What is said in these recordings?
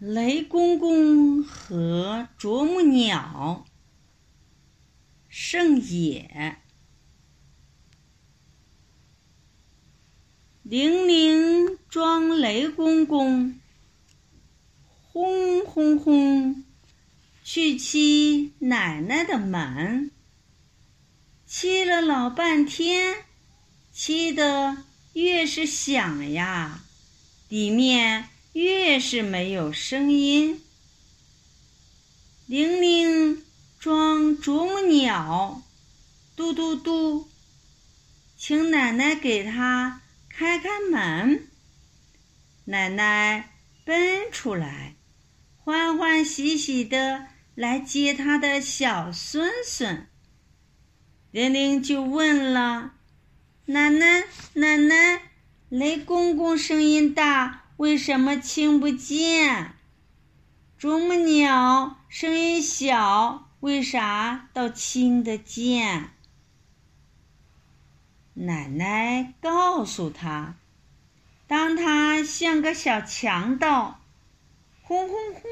雷公公和啄木鸟。胜也。铃铃装雷公公，轰轰轰，去欺奶奶的门。欺了老半天，欺得越是响呀，里面。越是没有声音，玲玲装啄木鸟，嘟嘟嘟，请奶奶给他开开门。奶奶奔出来，欢欢喜喜的来接他的小孙孙。玲玲就问了：“奶奶，奶奶，雷公公声音大。”为什么听不见？啄木鸟声音小，为啥倒听得见？奶奶告诉他：当他像个小强盗，轰轰轰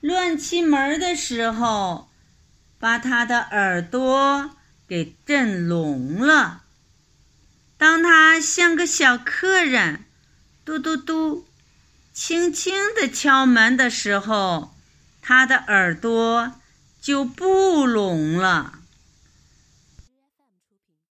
乱踢门的时候，把他的耳朵给震聋了；当他像个小客人，嘟嘟嘟。轻轻地敲门的时候，他的耳朵就不聋了。